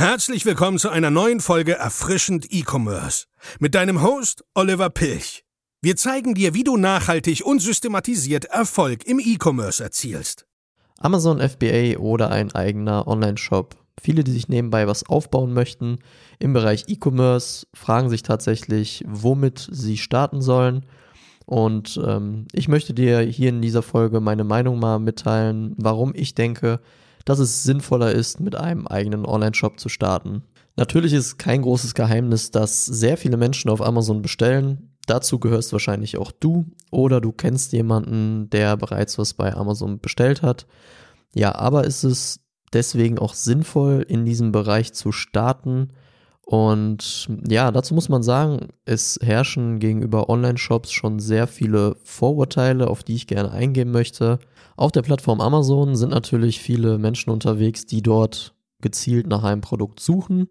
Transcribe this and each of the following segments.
Herzlich willkommen zu einer neuen Folge Erfrischend E-Commerce mit deinem Host Oliver Pilch. Wir zeigen dir, wie du nachhaltig und systematisiert Erfolg im E-Commerce erzielst. Amazon FBA oder ein eigener Online-Shop. Viele, die sich nebenbei was aufbauen möchten im Bereich E-Commerce, fragen sich tatsächlich, womit sie starten sollen. Und ähm, ich möchte dir hier in dieser Folge meine Meinung mal mitteilen, warum ich denke, dass es sinnvoller ist, mit einem eigenen Online-Shop zu starten. Natürlich ist kein großes Geheimnis, dass sehr viele Menschen auf Amazon bestellen. Dazu gehörst wahrscheinlich auch du oder du kennst jemanden, der bereits was bei Amazon bestellt hat. Ja, aber ist es deswegen auch sinnvoll, in diesem Bereich zu starten? Und ja, dazu muss man sagen, es herrschen gegenüber Online-Shops schon sehr viele Vorurteile, auf die ich gerne eingehen möchte. Auf der Plattform Amazon sind natürlich viele Menschen unterwegs, die dort gezielt nach einem Produkt suchen.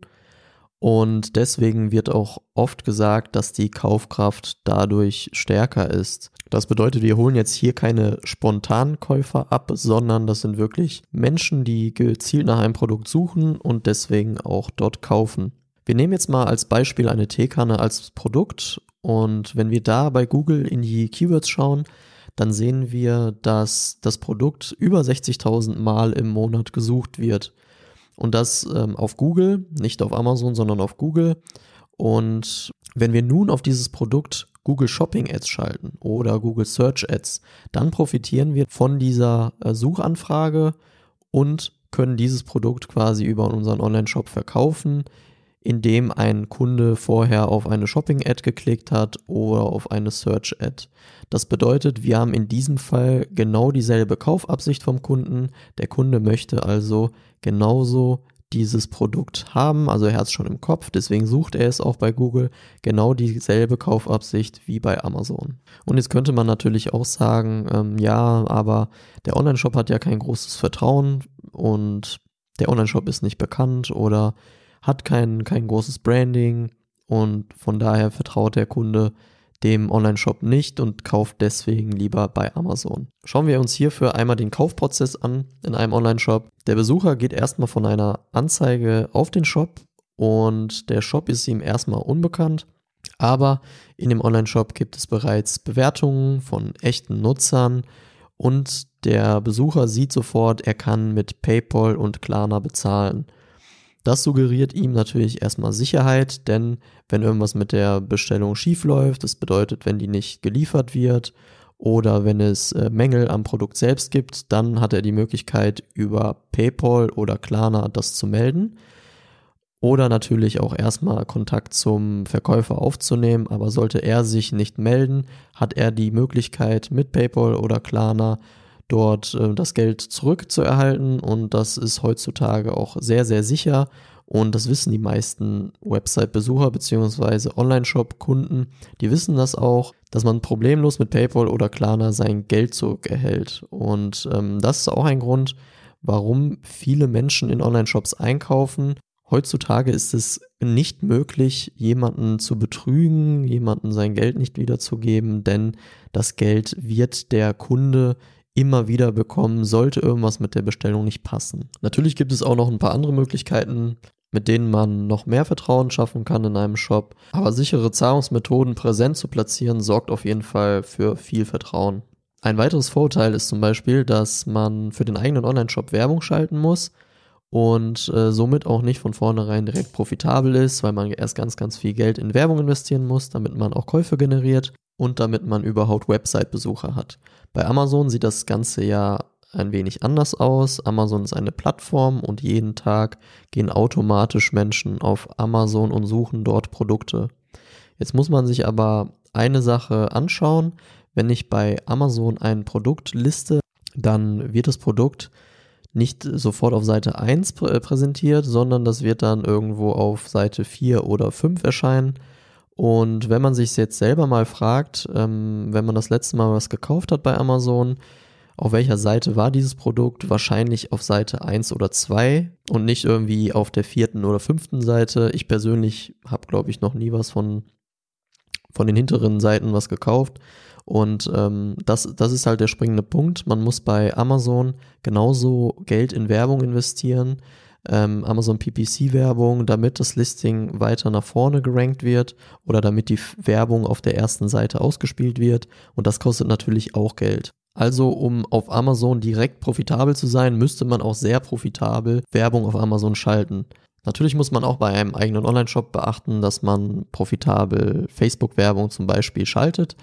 Und deswegen wird auch oft gesagt, dass die Kaufkraft dadurch stärker ist. Das bedeutet, wir holen jetzt hier keine spontanen Käufer ab, sondern das sind wirklich Menschen, die gezielt nach einem Produkt suchen und deswegen auch dort kaufen. Wir nehmen jetzt mal als Beispiel eine Teekanne als Produkt und wenn wir da bei Google in die Keywords schauen, dann sehen wir, dass das Produkt über 60.000 Mal im Monat gesucht wird. Und das ähm, auf Google, nicht auf Amazon, sondern auf Google. Und wenn wir nun auf dieses Produkt Google Shopping Ads schalten oder Google Search Ads, dann profitieren wir von dieser äh, Suchanfrage und können dieses Produkt quasi über unseren Online-Shop verkaufen, indem ein Kunde vorher auf eine Shopping-Ad geklickt hat oder auf eine Search-Ad. Das bedeutet, wir haben in diesem Fall genau dieselbe Kaufabsicht vom Kunden. Der Kunde möchte also genauso dieses Produkt haben, also er hat es schon im Kopf, deswegen sucht er es auch bei Google, genau dieselbe Kaufabsicht wie bei Amazon. Und jetzt könnte man natürlich auch sagen, ähm, ja, aber der Online-Shop hat ja kein großes Vertrauen und der Online-Shop ist nicht bekannt oder hat kein, kein großes Branding und von daher vertraut der Kunde dem Online-Shop nicht und kauft deswegen lieber bei Amazon. Schauen wir uns hierfür einmal den Kaufprozess an in einem Online-Shop. Der Besucher geht erstmal von einer Anzeige auf den Shop und der Shop ist ihm erstmal unbekannt. Aber in dem Online-Shop gibt es bereits Bewertungen von echten Nutzern und der Besucher sieht sofort, er kann mit PayPal und Klarna bezahlen. Das suggeriert ihm natürlich erstmal Sicherheit, denn wenn irgendwas mit der Bestellung schief läuft, das bedeutet, wenn die nicht geliefert wird oder wenn es äh, Mängel am Produkt selbst gibt, dann hat er die Möglichkeit über PayPal oder Klarna das zu melden oder natürlich auch erstmal Kontakt zum Verkäufer aufzunehmen, aber sollte er sich nicht melden, hat er die Möglichkeit mit PayPal oder Klarna dort äh, das Geld zurückzuerhalten und das ist heutzutage auch sehr, sehr sicher und das wissen die meisten Website-Besucher bzw. Online-Shop-Kunden. Die wissen das auch, dass man problemlos mit PayPal oder Klarna sein Geld zurückerhält. Und ähm, das ist auch ein Grund, warum viele Menschen in Online-Shops einkaufen. Heutzutage ist es nicht möglich, jemanden zu betrügen, jemanden sein Geld nicht wiederzugeben, denn das Geld wird der Kunde immer wieder bekommen, sollte irgendwas mit der Bestellung nicht passen. Natürlich gibt es auch noch ein paar andere Möglichkeiten, mit denen man noch mehr Vertrauen schaffen kann in einem Shop. Aber sichere Zahlungsmethoden präsent zu platzieren, sorgt auf jeden Fall für viel Vertrauen. Ein weiteres Vorteil ist zum Beispiel, dass man für den eigenen Online-Shop Werbung schalten muss und äh, somit auch nicht von vornherein direkt profitabel ist, weil man erst ganz, ganz viel Geld in Werbung investieren muss, damit man auch Käufe generiert und damit man überhaupt Website-Besucher hat. Bei Amazon sieht das Ganze ja ein wenig anders aus. Amazon ist eine Plattform und jeden Tag gehen automatisch Menschen auf Amazon und suchen dort Produkte. Jetzt muss man sich aber eine Sache anschauen. Wenn ich bei Amazon ein Produkt liste, dann wird das Produkt nicht sofort auf Seite 1 prä präsentiert, sondern das wird dann irgendwo auf Seite 4 oder 5 erscheinen. Und wenn man sich jetzt selber mal fragt, ähm, wenn man das letzte Mal was gekauft hat bei Amazon, auf welcher Seite war dieses Produkt? Wahrscheinlich auf Seite 1 oder 2 und nicht irgendwie auf der vierten oder fünften Seite. Ich persönlich habe, glaube ich, noch nie was von, von den hinteren Seiten was gekauft. Und ähm, das, das ist halt der springende Punkt. Man muss bei Amazon genauso Geld in Werbung investieren, ähm, Amazon PPC-Werbung, damit das Listing weiter nach vorne gerankt wird oder damit die Werbung auf der ersten Seite ausgespielt wird. Und das kostet natürlich auch Geld. Also um auf Amazon direkt profitabel zu sein, müsste man auch sehr profitabel Werbung auf Amazon schalten. Natürlich muss man auch bei einem eigenen Online-Shop beachten, dass man profitabel Facebook-Werbung zum Beispiel schaltet,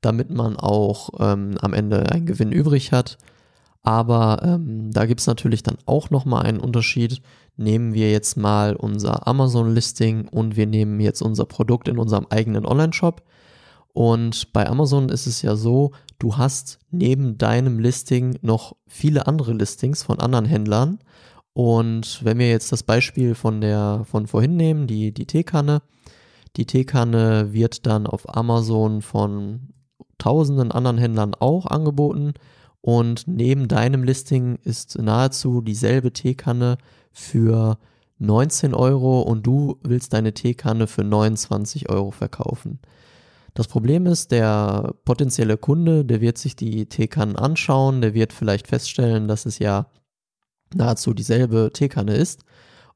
damit man auch ähm, am Ende einen Gewinn übrig hat. Aber ähm, da gibt es natürlich dann auch nochmal einen Unterschied. Nehmen wir jetzt mal unser Amazon-Listing und wir nehmen jetzt unser Produkt in unserem eigenen Online-Shop. Und bei Amazon ist es ja so, du hast neben deinem Listing noch viele andere Listings von anderen Händlern. Und wenn wir jetzt das Beispiel von der von vorhin nehmen, die, die Teekanne, die Teekanne wird dann auf Amazon von tausenden anderen Händlern auch angeboten. Und neben deinem Listing ist nahezu dieselbe Teekanne für 19 Euro und du willst deine Teekanne für 29 Euro verkaufen. Das Problem ist, der potenzielle Kunde, der wird sich die Teekannen anschauen, der wird vielleicht feststellen, dass es ja nahezu dieselbe Teekanne ist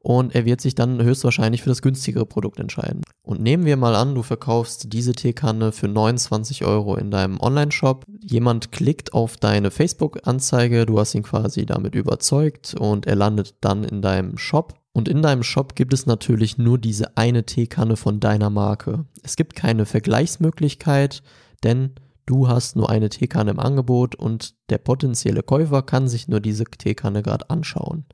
und er wird sich dann höchstwahrscheinlich für das günstigere Produkt entscheiden. Und nehmen wir mal an, du verkaufst diese Teekanne für 29 Euro in deinem Online-Shop. Jemand klickt auf deine Facebook-Anzeige, du hast ihn quasi damit überzeugt und er landet dann in deinem Shop. Und in deinem Shop gibt es natürlich nur diese eine Teekanne von deiner Marke. Es gibt keine Vergleichsmöglichkeit, denn du hast nur eine Teekanne im Angebot und der potenzielle Käufer kann sich nur diese Teekanne gerade anschauen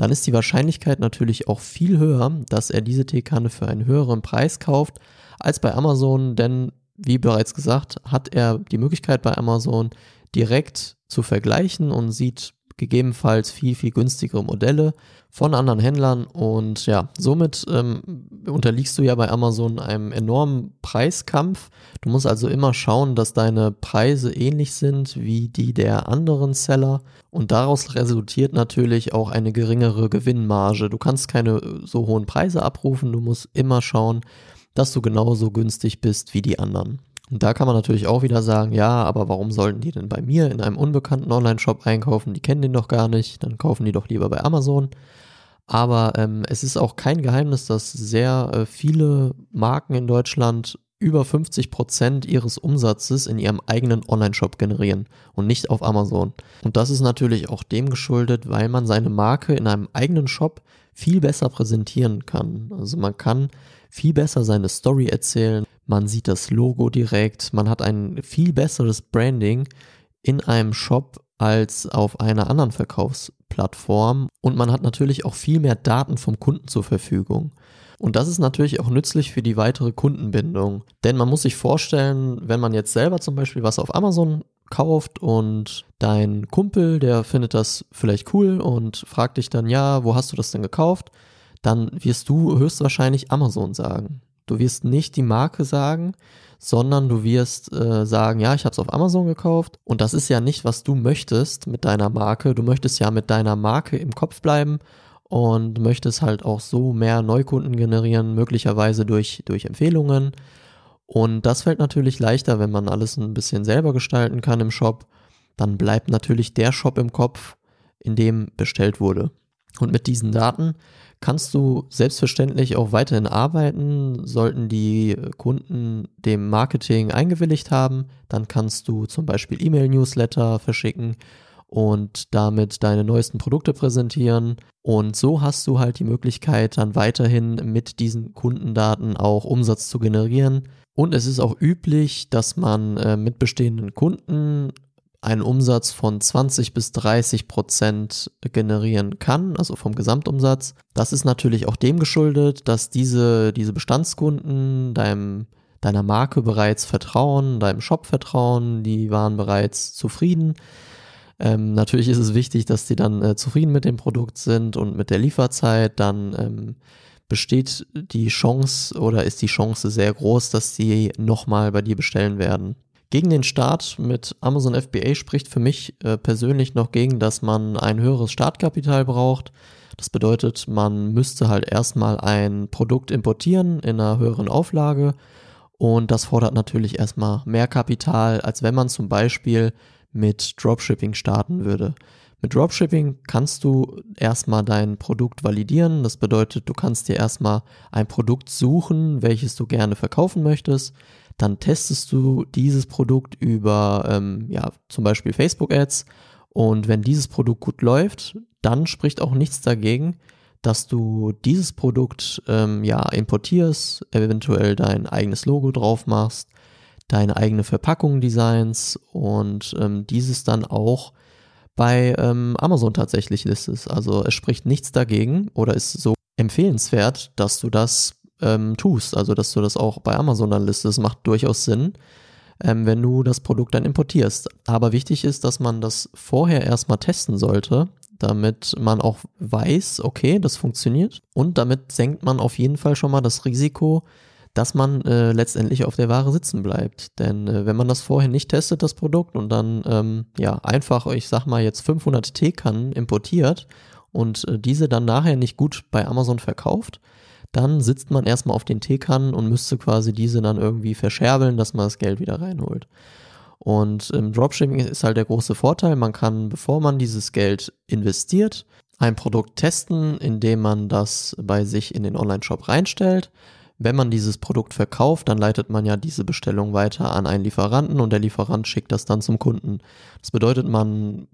dann ist die Wahrscheinlichkeit natürlich auch viel höher, dass er diese Teekanne für einen höheren Preis kauft als bei Amazon, denn wie bereits gesagt, hat er die Möglichkeit bei Amazon direkt zu vergleichen und sieht gegebenenfalls viel, viel günstigere Modelle von anderen Händlern und ja, somit ähm, unterliegst du ja bei Amazon einem enormen Preiskampf. Du musst also immer schauen, dass deine Preise ähnlich sind wie die der anderen Seller und daraus resultiert natürlich auch eine geringere Gewinnmarge. Du kannst keine so hohen Preise abrufen, du musst immer schauen, dass du genauso günstig bist wie die anderen. Und da kann man natürlich auch wieder sagen, ja, aber warum sollten die denn bei mir in einem unbekannten Online-Shop einkaufen? Die kennen den doch gar nicht, dann kaufen die doch lieber bei Amazon. Aber ähm, es ist auch kein Geheimnis, dass sehr äh, viele Marken in Deutschland über 50 Prozent ihres Umsatzes in ihrem eigenen Online-Shop generieren und nicht auf Amazon. Und das ist natürlich auch dem geschuldet, weil man seine Marke in einem eigenen Shop viel besser präsentieren kann. Also man kann viel besser seine Story erzählen, man sieht das Logo direkt, man hat ein viel besseres Branding in einem Shop als auf einer anderen Verkaufsplattform und man hat natürlich auch viel mehr Daten vom Kunden zur Verfügung. Und das ist natürlich auch nützlich für die weitere Kundenbindung. Denn man muss sich vorstellen, wenn man jetzt selber zum Beispiel was auf Amazon kauft und dein Kumpel, der findet das vielleicht cool und fragt dich dann, ja, wo hast du das denn gekauft? Dann wirst du höchstwahrscheinlich Amazon sagen. Du wirst nicht die Marke sagen, sondern du wirst äh, sagen, ja, ich habe es auf Amazon gekauft und das ist ja nicht, was du möchtest mit deiner Marke. Du möchtest ja mit deiner Marke im Kopf bleiben und möchtest halt auch so mehr Neukunden generieren, möglicherweise durch, durch Empfehlungen. Und das fällt natürlich leichter, wenn man alles ein bisschen selber gestalten kann im Shop. Dann bleibt natürlich der Shop im Kopf, in dem bestellt wurde. Und mit diesen Daten kannst du selbstverständlich auch weiterhin arbeiten. Sollten die Kunden dem Marketing eingewilligt haben, dann kannst du zum Beispiel E-Mail-Newsletter verschicken und damit deine neuesten Produkte präsentieren. Und so hast du halt die Möglichkeit, dann weiterhin mit diesen Kundendaten auch Umsatz zu generieren. Und es ist auch üblich, dass man äh, mit bestehenden Kunden einen Umsatz von 20 bis 30 Prozent generieren kann, also vom Gesamtumsatz. Das ist natürlich auch dem geschuldet, dass diese, diese Bestandskunden deinem, deiner Marke bereits vertrauen, deinem Shop vertrauen, die waren bereits zufrieden. Ähm, natürlich ist es wichtig, dass die dann äh, zufrieden mit dem Produkt sind und mit der Lieferzeit. Dann ähm, besteht die Chance oder ist die Chance sehr groß, dass sie nochmal bei dir bestellen werden. Gegen den Start mit Amazon FBA spricht für mich äh, persönlich noch gegen, dass man ein höheres Startkapital braucht. Das bedeutet, man müsste halt erstmal ein Produkt importieren in einer höheren Auflage und das fordert natürlich erstmal mehr Kapital, als wenn man zum Beispiel mit Dropshipping starten würde. Mit Dropshipping kannst du erstmal dein Produkt validieren. Das bedeutet, du kannst dir erstmal ein Produkt suchen, welches du gerne verkaufen möchtest. Dann testest du dieses Produkt über, ähm, ja, zum Beispiel Facebook Ads. Und wenn dieses Produkt gut läuft, dann spricht auch nichts dagegen, dass du dieses Produkt ähm, ja importierst, eventuell dein eigenes Logo drauf machst, deine eigene Verpackung designs und ähm, dieses dann auch bei ähm, Amazon tatsächlich listest. Also es spricht nichts dagegen oder ist so empfehlenswert, dass du das ähm, tust. Also dass du das auch bei Amazon dann listest. Macht durchaus Sinn, ähm, wenn du das Produkt dann importierst. Aber wichtig ist, dass man das vorher erstmal testen sollte, damit man auch weiß, okay, das funktioniert. Und damit senkt man auf jeden Fall schon mal das Risiko, dass man äh, letztendlich auf der Ware sitzen bleibt. Denn äh, wenn man das vorher nicht testet, das Produkt, und dann ähm, ja einfach, ich sag mal jetzt 500 Teekannen importiert und äh, diese dann nachher nicht gut bei Amazon verkauft, dann sitzt man erstmal auf den Teekannen und müsste quasi diese dann irgendwie verscherbeln, dass man das Geld wieder reinholt. Und im Dropshipping ist halt der große Vorteil, man kann, bevor man dieses Geld investiert, ein Produkt testen, indem man das bei sich in den Online-Shop reinstellt. Wenn man dieses Produkt verkauft, dann leitet man ja diese Bestellung weiter an einen Lieferanten und der Lieferant schickt das dann zum Kunden. Das bedeutet, man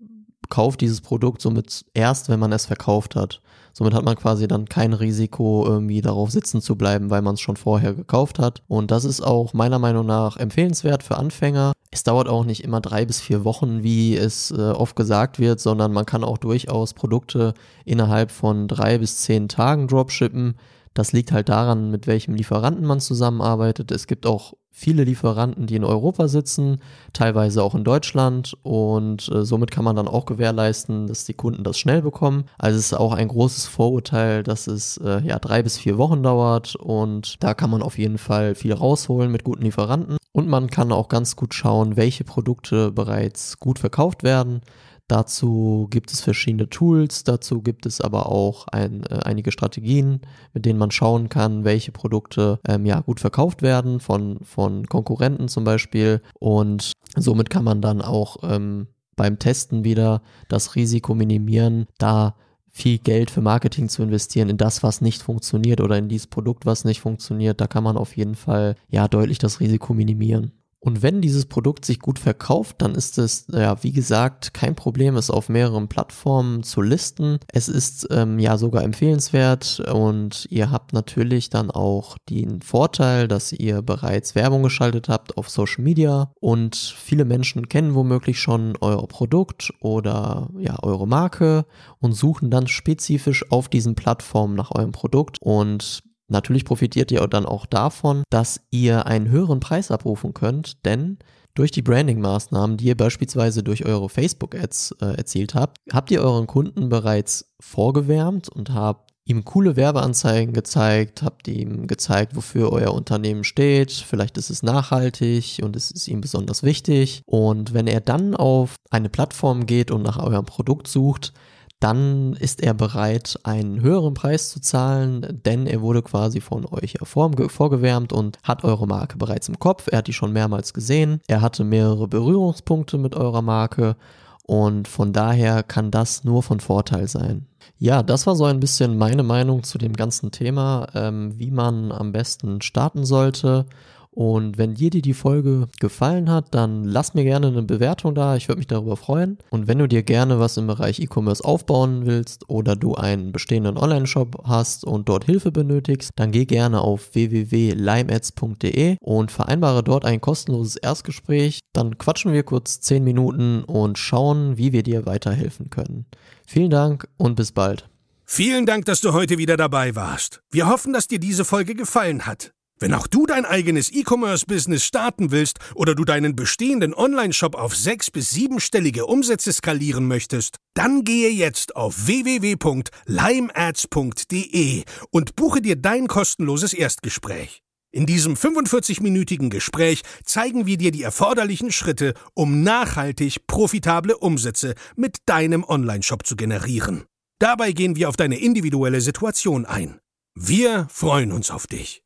kauft dieses Produkt somit erst, wenn man es verkauft hat. Somit hat man quasi dann kein Risiko, irgendwie darauf sitzen zu bleiben, weil man es schon vorher gekauft hat. Und das ist auch meiner Meinung nach empfehlenswert für Anfänger. Es dauert auch nicht immer drei bis vier Wochen, wie es äh, oft gesagt wird, sondern man kann auch durchaus Produkte innerhalb von drei bis zehn Tagen dropshippen. Das liegt halt daran, mit welchem Lieferanten man zusammenarbeitet. Es gibt auch viele Lieferanten, die in Europa sitzen, teilweise auch in Deutschland und äh, somit kann man dann auch gewährleisten, dass die Kunden das schnell bekommen. Also es ist auch ein großes Vorurteil, dass es äh, ja drei bis vier Wochen dauert und da kann man auf jeden Fall viel rausholen mit guten Lieferanten und man kann auch ganz gut schauen, welche Produkte bereits gut verkauft werden. Dazu gibt es verschiedene Tools, dazu gibt es aber auch ein, äh, einige Strategien, mit denen man schauen kann, welche Produkte ähm, ja gut verkauft werden von, von Konkurrenten zum Beispiel. Und somit kann man dann auch ähm, beim Testen wieder das Risiko minimieren, da viel Geld für Marketing zu investieren in das, was nicht funktioniert oder in dieses Produkt, was nicht funktioniert. Da kann man auf jeden Fall ja deutlich das Risiko minimieren. Und wenn dieses Produkt sich gut verkauft, dann ist es, ja, wie gesagt, kein Problem, es auf mehreren Plattformen zu listen. Es ist ähm, ja sogar empfehlenswert. Und ihr habt natürlich dann auch den Vorteil, dass ihr bereits Werbung geschaltet habt auf Social Media. Und viele Menschen kennen womöglich schon euer Produkt oder ja, eure Marke und suchen dann spezifisch auf diesen Plattformen nach eurem Produkt. Und Natürlich profitiert ihr dann auch davon, dass ihr einen höheren Preis abrufen könnt, denn durch die Branding-Maßnahmen, die ihr beispielsweise durch eure Facebook-Ads äh, erzielt habt, habt ihr euren Kunden bereits vorgewärmt und habt ihm coole Werbeanzeigen gezeigt, habt ihm gezeigt, wofür euer Unternehmen steht, vielleicht ist es nachhaltig und es ist ihm besonders wichtig. Und wenn er dann auf eine Plattform geht und nach eurem Produkt sucht, dann ist er bereit, einen höheren Preis zu zahlen, denn er wurde quasi von euch vorgewärmt und hat eure Marke bereits im Kopf. Er hat die schon mehrmals gesehen. Er hatte mehrere Berührungspunkte mit eurer Marke und von daher kann das nur von Vorteil sein. Ja, das war so ein bisschen meine Meinung zu dem ganzen Thema, ähm, wie man am besten starten sollte und wenn dir die Folge gefallen hat, dann lass mir gerne eine Bewertung da. Ich würde mich darüber freuen. Und wenn du dir gerne was im Bereich E-Commerce aufbauen willst oder du einen bestehenden Online-Shop hast und dort Hilfe benötigst, dann geh gerne auf www.limeads.de und vereinbare dort ein kostenloses Erstgespräch. Dann quatschen wir kurz 10 Minuten und schauen, wie wir dir weiterhelfen können. Vielen Dank und bis bald. Vielen Dank, dass du heute wieder dabei warst. Wir hoffen, dass dir diese Folge gefallen hat. Wenn auch du dein eigenes E-Commerce-Business starten willst oder du deinen bestehenden Online-Shop auf sechs- bis siebenstellige Umsätze skalieren möchtest, dann gehe jetzt auf www.limeads.de und buche dir dein kostenloses Erstgespräch. In diesem 45-minütigen Gespräch zeigen wir dir die erforderlichen Schritte, um nachhaltig profitable Umsätze mit deinem Online-Shop zu generieren. Dabei gehen wir auf deine individuelle Situation ein. Wir freuen uns auf dich.